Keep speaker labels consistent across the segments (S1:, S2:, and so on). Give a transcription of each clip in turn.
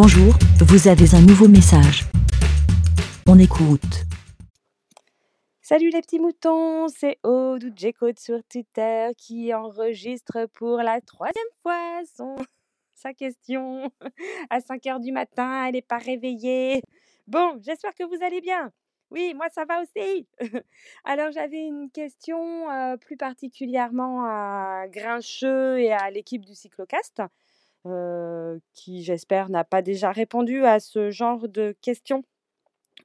S1: Bonjour, vous avez un nouveau message. On écoute.
S2: Salut les petits moutons, c'est Aude ou J-Code sur Twitter qui enregistre pour la troisième fois sa question. À 5 heures du matin, elle n'est pas réveillée. Bon, j'espère que vous allez bien. Oui, moi ça va aussi. Alors j'avais une question euh, plus particulièrement à Grincheux et à l'équipe du Cyclocast, euh, qui j'espère n'a pas déjà répondu à ce genre de questions.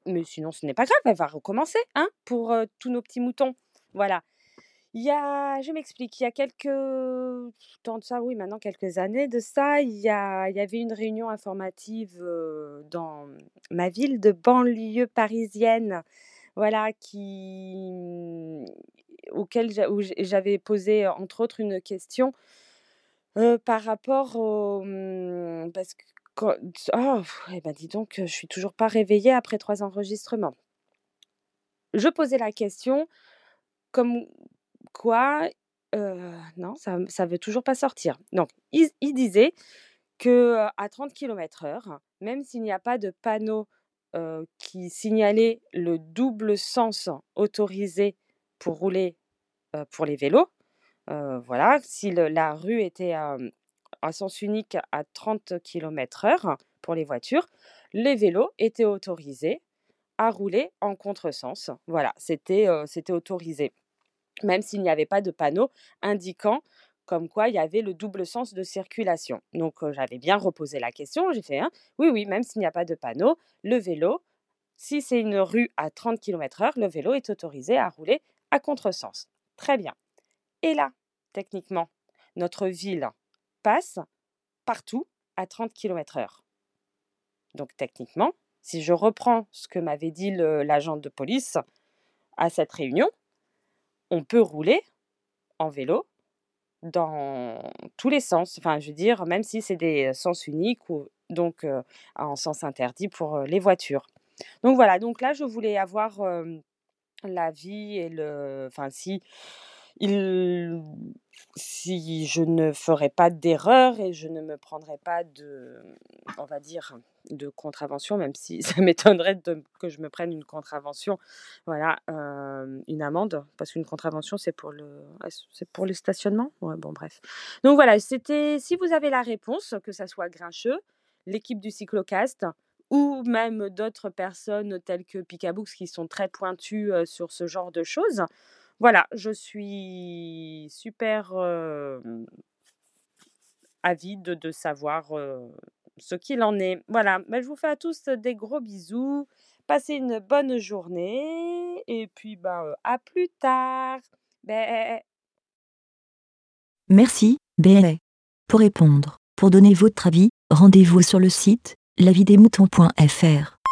S2: Mais sinon ce n'est pas grave, elle va recommencer, hein, pour euh, tous nos petits moutons. Voilà. Il y a, je m'explique, il y a quelques temps de ça, oui, maintenant quelques années de ça, il y a, il y avait une réunion informative euh, dans ma ville de banlieue parisienne, voilà, auquel j'avais posé entre autres une question par rapport au, hum, parce que oh, eh ben dis donc, je suis toujours pas réveillée après trois enregistrements. Je posais la question comme quoi, non, ça ça veut toujours pas sortir. Donc il disait que, à 30 kilomètres-heure, même s'il n'y a pas de panneau, qui signalait le double sens autorisé pour rouler, pour les vélos, voilà, si la rue était, à sens unique à 30 kilomètres-heure pour les voitures, les vélos étaient autorisés à rouler en contresens. Voilà, c'était, heu, c'était autorisé même s'il n'y avait pas de panneau indiquant comme quoi il y avait le double sens de circulation. Donc euh, j'avais bien reposé la question, j'ai fait, hein, oui, oui, même s'il n'y a pas de panneau, le vélo, si c'est une rue à 30 km/h, le vélo est autorisé à rouler à contresens. Très bien. Et là, techniquement, notre ville passe partout à 30 km/h. Donc techniquement, si je reprends ce que m'avait dit l'agent de police à cette réunion, on peut rouler en vélo dans tous les sens. Enfin, je veux dire, même si c'est des sens uniques ou donc euh, en sens interdit pour euh, les voitures. Donc voilà, donc là, je voulais avoir euh, l'avis et le... Enfin, si, si je ne ferais pas d'erreur et je ne me prendrais pas de, on va dire, de contravention, même si ça m'étonnerait que je me prenne une contravention, voilà, euh, une amende, parce qu'une contravention, c'est pour le, c'est pour le stationnement? Bon, bref. Donc voilà, c'était, si vous avez la réponse, que ça soit Grincheux, l'équipe du Cyclocast, ou même d'autres personnes telles que Picabooks qui sont très pointues euh, sur ce genre de choses. Voilà, je suis super avide de savoir ce qu'il en est. Voilà, mais je vous fais à tous des gros bisous. Passez une bonne journée et puis euh, à plus tard. Ben,
S1: Merci, BLA. Pour répondre, pour donner votre avis, rendez-vous sur le site lavidemouton.fr.